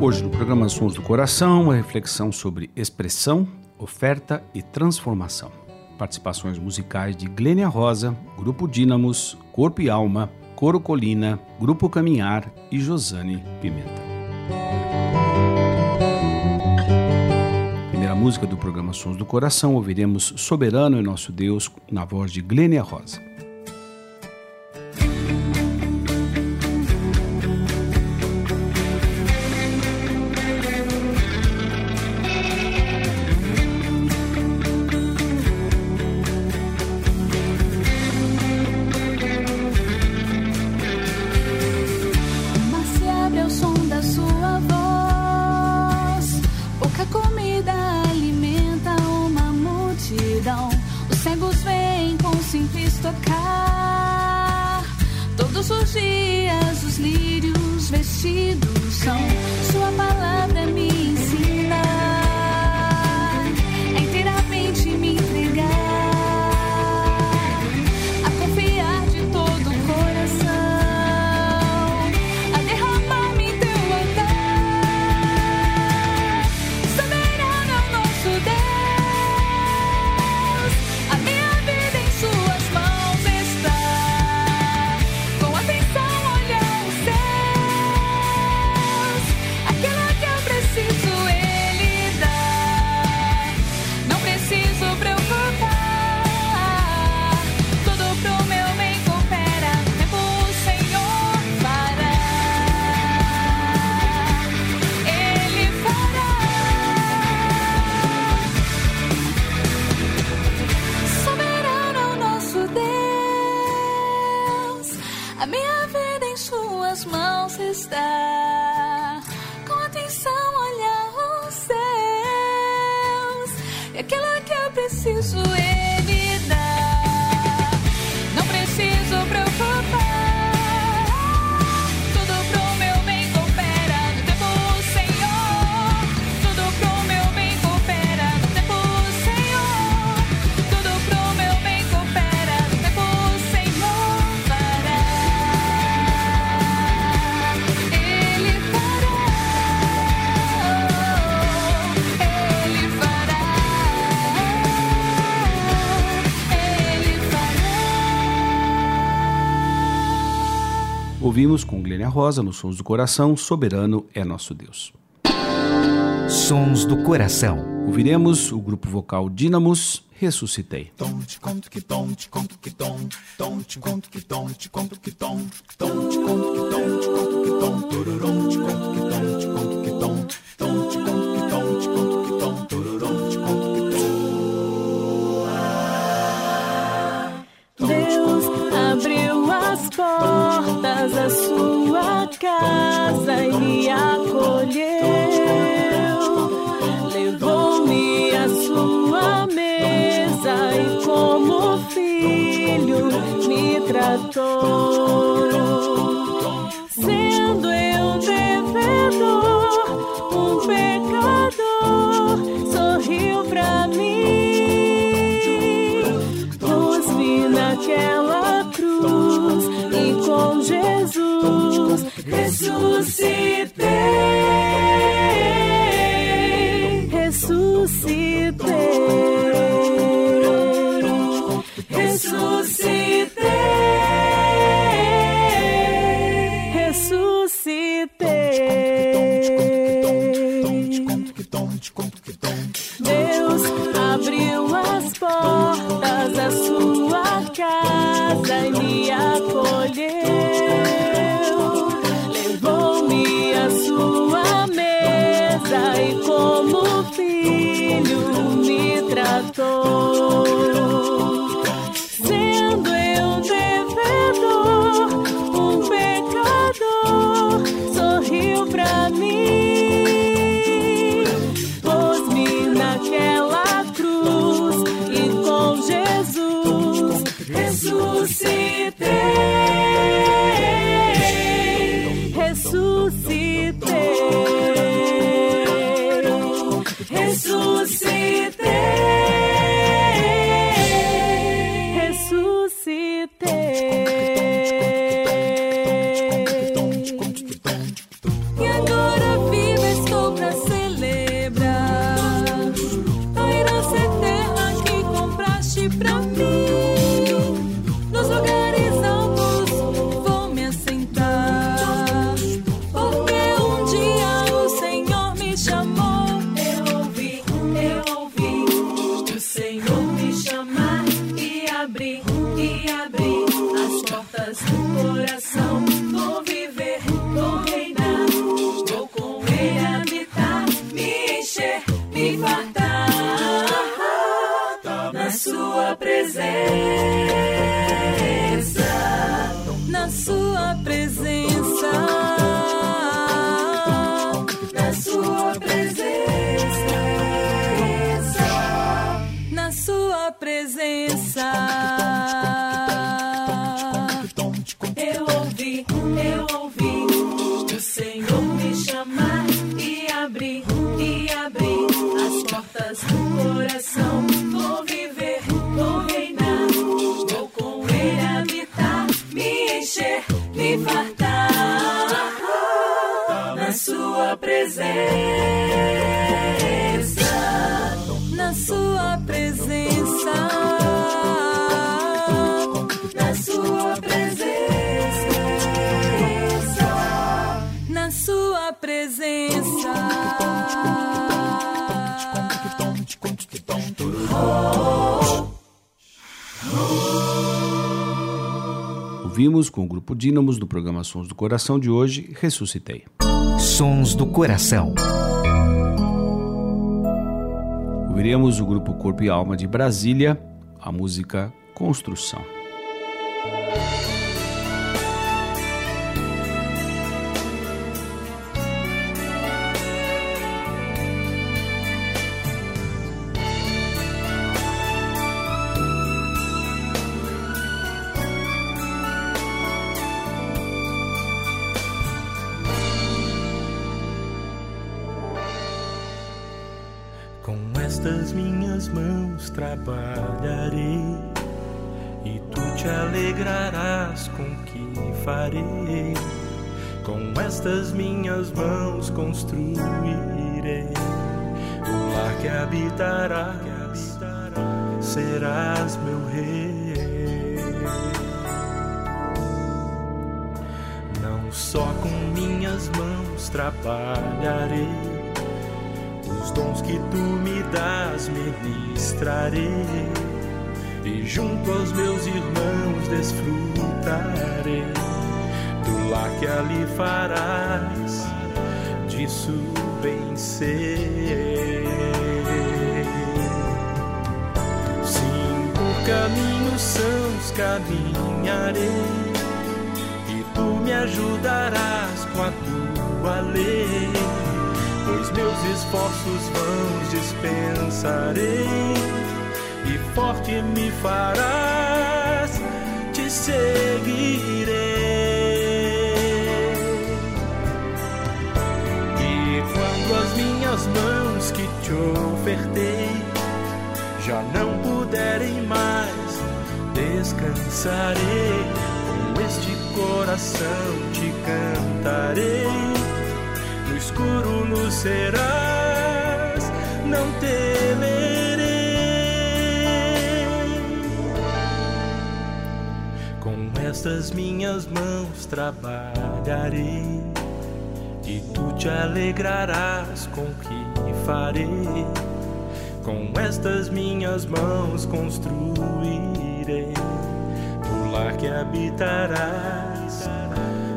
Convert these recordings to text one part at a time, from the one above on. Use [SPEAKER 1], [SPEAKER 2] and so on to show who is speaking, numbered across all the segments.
[SPEAKER 1] Hoje no programa Sons do Coração, uma reflexão sobre expressão, oferta e transformação. Participações musicais de Glênia Rosa, Grupo Dínamos, Corpo e Alma, Coro Colina, Grupo Caminhar e Josane Pimenta. Primeira música do programa Sons do Coração, ouviremos Soberano é Nosso Deus, na voz de Glênia Rosa.
[SPEAKER 2] Suas mãos está. Com atenção olhar os céus. E aquilo que eu preciso Ele
[SPEAKER 1] Ouvimos com Glênia Rosa, nos Sons do Coração, Soberano é Nosso Deus.
[SPEAKER 3] Sons do Coração.
[SPEAKER 1] Ouviremos o grupo vocal Dínamos, Ressuscitei.
[SPEAKER 4] Da sua casa e me acolheu. Levou-me à sua mesa e como filho me tratou. Susi. E
[SPEAKER 2] abrir as portas do coração. Vou viver, vou reinar, vou com Ele habitar, me encher, me fartar na Sua presença, na Sua presença, na Sua presença, na Sua presença. Sua presença, na Sua presença, na Sua presença, na Sua presença.
[SPEAKER 1] Ouvimos com o grupo Dínamos do programa Sons do Coração de hoje, Ressuscitei.
[SPEAKER 3] Sons do Coração.
[SPEAKER 1] Ouviremos o grupo Corpo e Alma de Brasília, a música Construção.
[SPEAKER 5] Estas minhas mãos trabalharei e tu te alegrarás com o que farei. Com estas minhas mãos construirei o lar que habitarás, serás meu rei. Não só com minhas mãos trabalharei os dons que tu me das ministrarei e junto aos meus irmãos desfrutarei do lar que ali farás, disso bem. Sim, por caminhos sãos caminharei e tu me ajudarás com a tua lei pois meus esforços vãos dispensarei e forte me farás, te seguirei. E quando as minhas mãos que te ofertei já não puderem mais, descansarei. Com este coração te cantarei escuro nos serás, não temerei. Com estas minhas mãos trabalharei e tu te alegrarás com o que farei. Com estas minhas mãos construirei o lar que habitarás,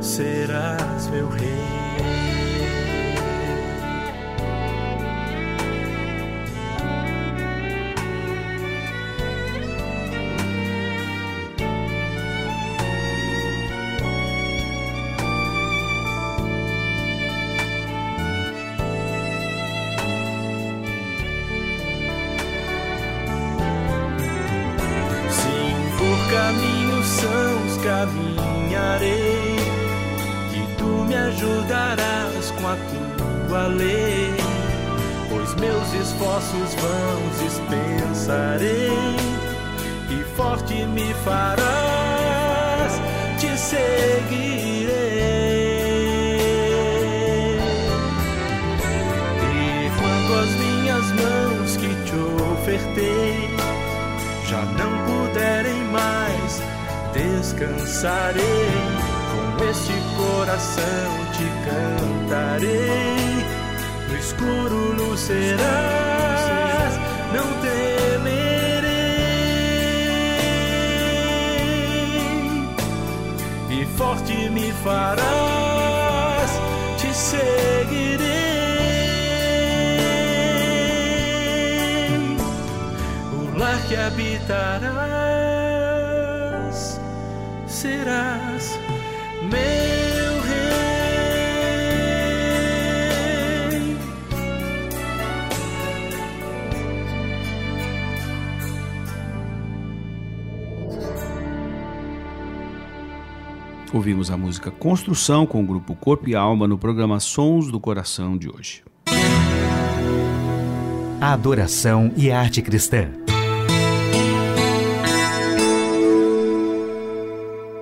[SPEAKER 5] serás meu rei. Com a tua lei. Pois meus esforços vãos dispensarei, e forte me farás, te seguirei. E quando as minhas mãos que te ofertei já não puderem mais, descansarei. Com este coração cantarei. No escuro luz serás, não temerei. E forte me farás, te seguirei o lar que habitarás, serás
[SPEAKER 1] Ouvimos a música Construção com o grupo Corpo e Alma no programa Sons do Coração de hoje.
[SPEAKER 3] Adoração e arte cristã.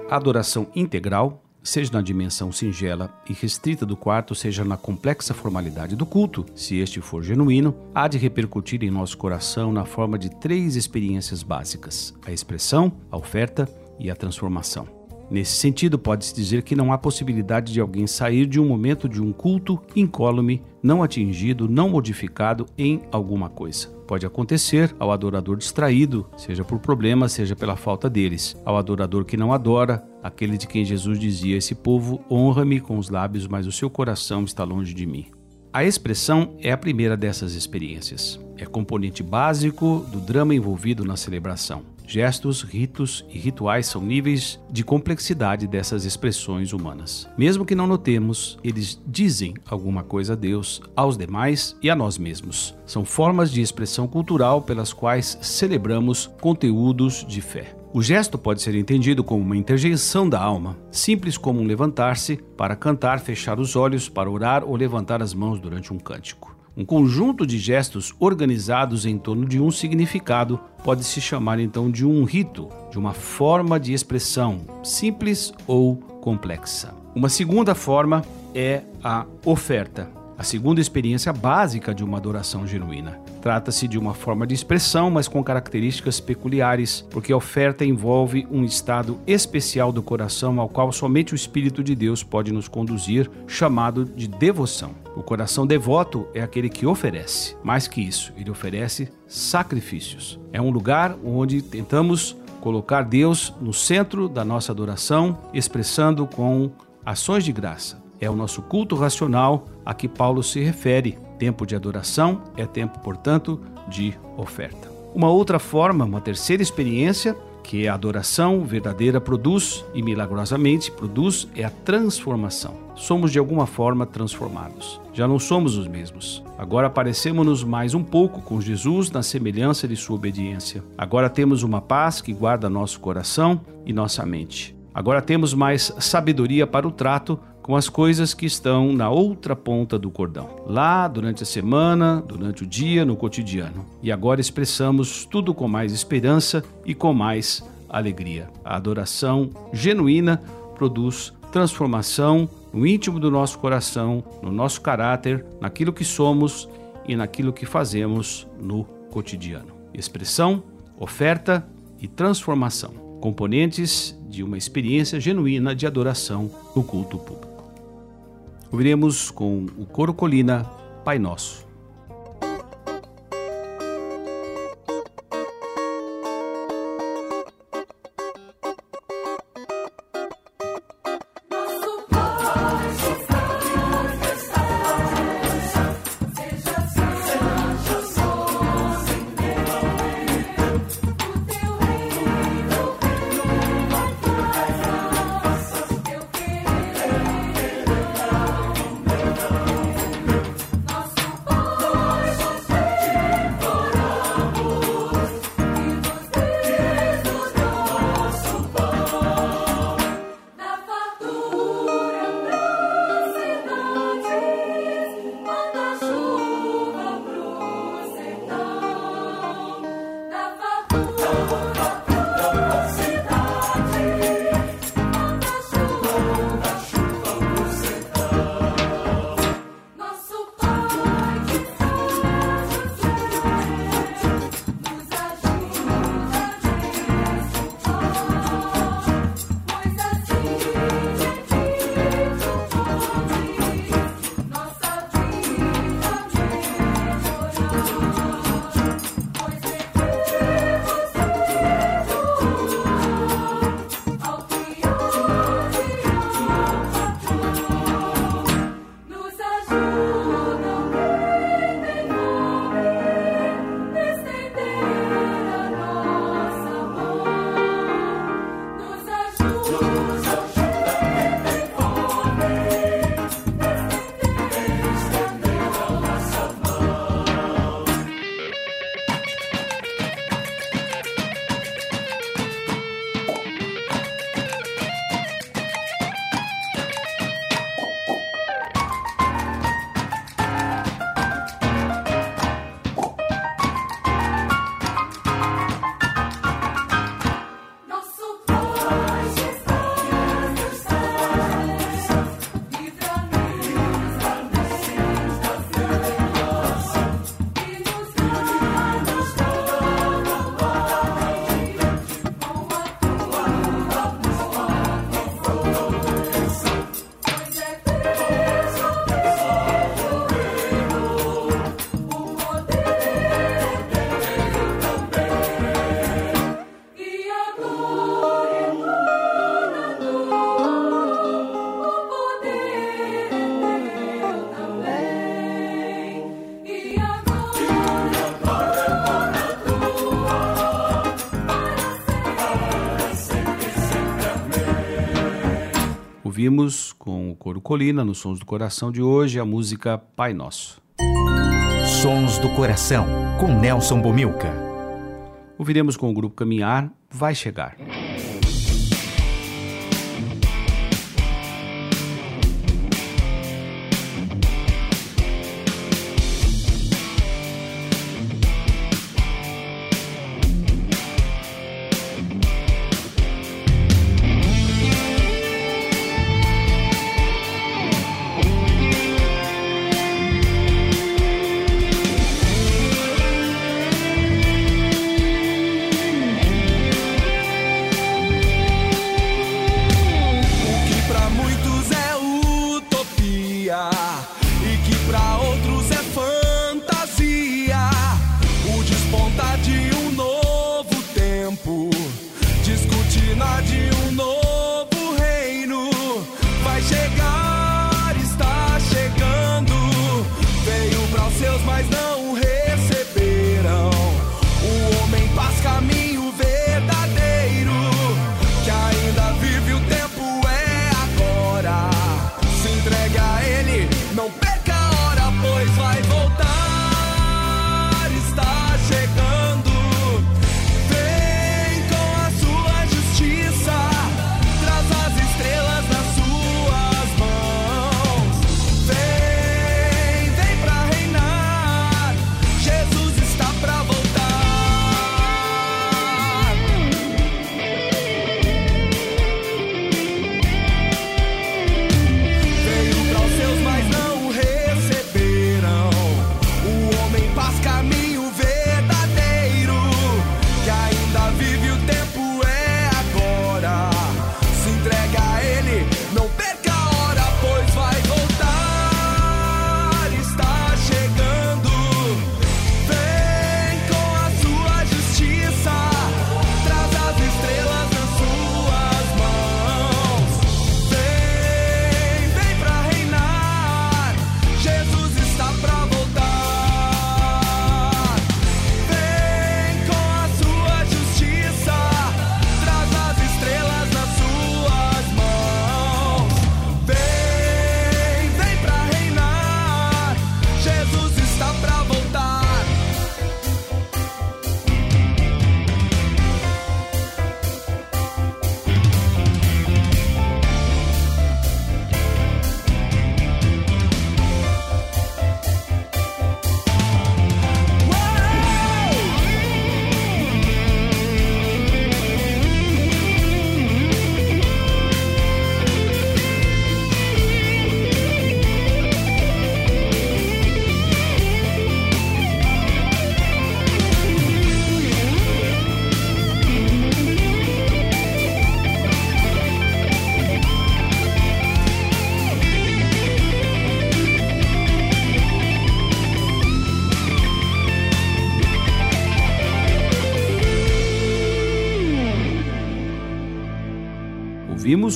[SPEAKER 1] A adoração integral, seja na dimensão singela e restrita do quarto, seja na complexa formalidade do culto, se este for genuíno, há de repercutir em nosso coração na forma de três experiências básicas: a expressão, a oferta e a transformação. Nesse sentido, pode-se dizer que não há possibilidade de alguém sair de um momento de um culto incólume, não atingido, não modificado em alguma coisa. Pode acontecer ao adorador distraído, seja por problemas, seja pela falta deles. Ao adorador que não adora, aquele de quem Jesus dizia: Esse povo honra-me com os lábios, mas o seu coração está longe de mim. A expressão é a primeira dessas experiências. É componente básico do drama envolvido na celebração. Gestos, ritos e rituais são níveis de complexidade dessas expressões humanas. Mesmo que não notemos, eles dizem alguma coisa a Deus, aos demais e a nós mesmos. São formas de expressão cultural pelas quais celebramos conteúdos de fé. O gesto pode ser entendido como uma interjeição da alma, simples como um levantar-se para cantar, fechar os olhos para orar ou levantar as mãos durante um cântico. Um conjunto de gestos organizados em torno de um significado pode se chamar então de um rito, de uma forma de expressão simples ou complexa. Uma segunda forma é a oferta, a segunda experiência básica de uma adoração genuína. Trata-se de uma forma de expressão, mas com características peculiares, porque a oferta envolve um estado especial do coração ao qual somente o Espírito de Deus pode nos conduzir, chamado de devoção. O coração devoto é aquele que oferece. Mais que isso, ele oferece sacrifícios. É um lugar onde tentamos colocar Deus no centro da nossa adoração, expressando com ações de graça. É o nosso culto racional a que Paulo se refere. Tempo de adoração é tempo, portanto, de oferta. Uma outra forma, uma terceira experiência que a adoração verdadeira produz e milagrosamente produz é a transformação. Somos de alguma forma transformados. Já não somos os mesmos. Agora parecemos-nos mais um pouco com Jesus na semelhança de sua obediência. Agora temos uma paz que guarda nosso coração e nossa mente. Agora temos mais sabedoria para o trato com as coisas que estão na outra ponta do cordão. Lá, durante a semana, durante o dia, no cotidiano. E agora expressamos tudo com mais esperança e com mais alegria. A adoração genuína produz transformação no íntimo do nosso coração, no nosso caráter, naquilo que somos e naquilo que fazemos no cotidiano. Expressão, oferta e transformação componentes de uma experiência genuína de adoração no culto público. Ouviremos com o Coro Colina Pai Nosso.
[SPEAKER 6] ouvimos com o Coro Colina, nos Sons do Coração de hoje, a música Pai Nosso.
[SPEAKER 3] Sons do Coração, com Nelson Bomilca.
[SPEAKER 6] Ouviremos com o grupo Caminhar, Vai Chegar.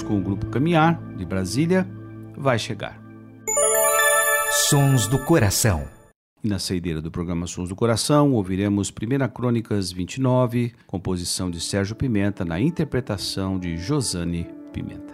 [SPEAKER 1] Com o
[SPEAKER 6] Grupo Caminhar, de Brasília, vai chegar.
[SPEAKER 3] Sons do Coração.
[SPEAKER 6] E na saideira do programa Sons do Coração, ouviremos Primeira Crônicas 29, composição de Sérgio Pimenta, na interpretação de Josane Pimenta.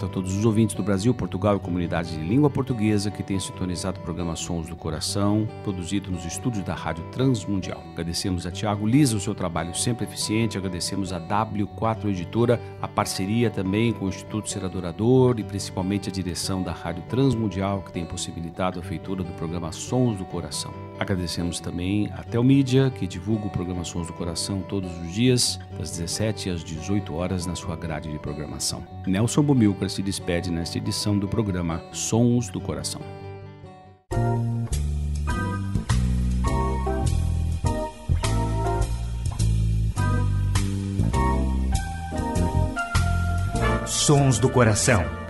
[SPEAKER 1] Grato a todos os ouvintes do Brasil, Portugal e comunidades de língua portuguesa que têm sintonizado o programa Sons do Coração, produzido nos estúdios da Rádio Transmundial. Agradecemos a Tiago Lisa o seu trabalho sempre eficiente, agradecemos a W4 Editora, a parceria também com o Instituto Ser Adorador e principalmente a direção da Rádio Transmundial que tem possibilitado a feitura do programa Sons do Coração. Agradecemos também a Telmídia, que divulga o programa Sons do Coração todos os dias, das 17 às 18 horas, na sua grade de programação. Nelson Bumilcar se despede nesta edição do programa Sons do Coração.
[SPEAKER 3] Sons do Coração.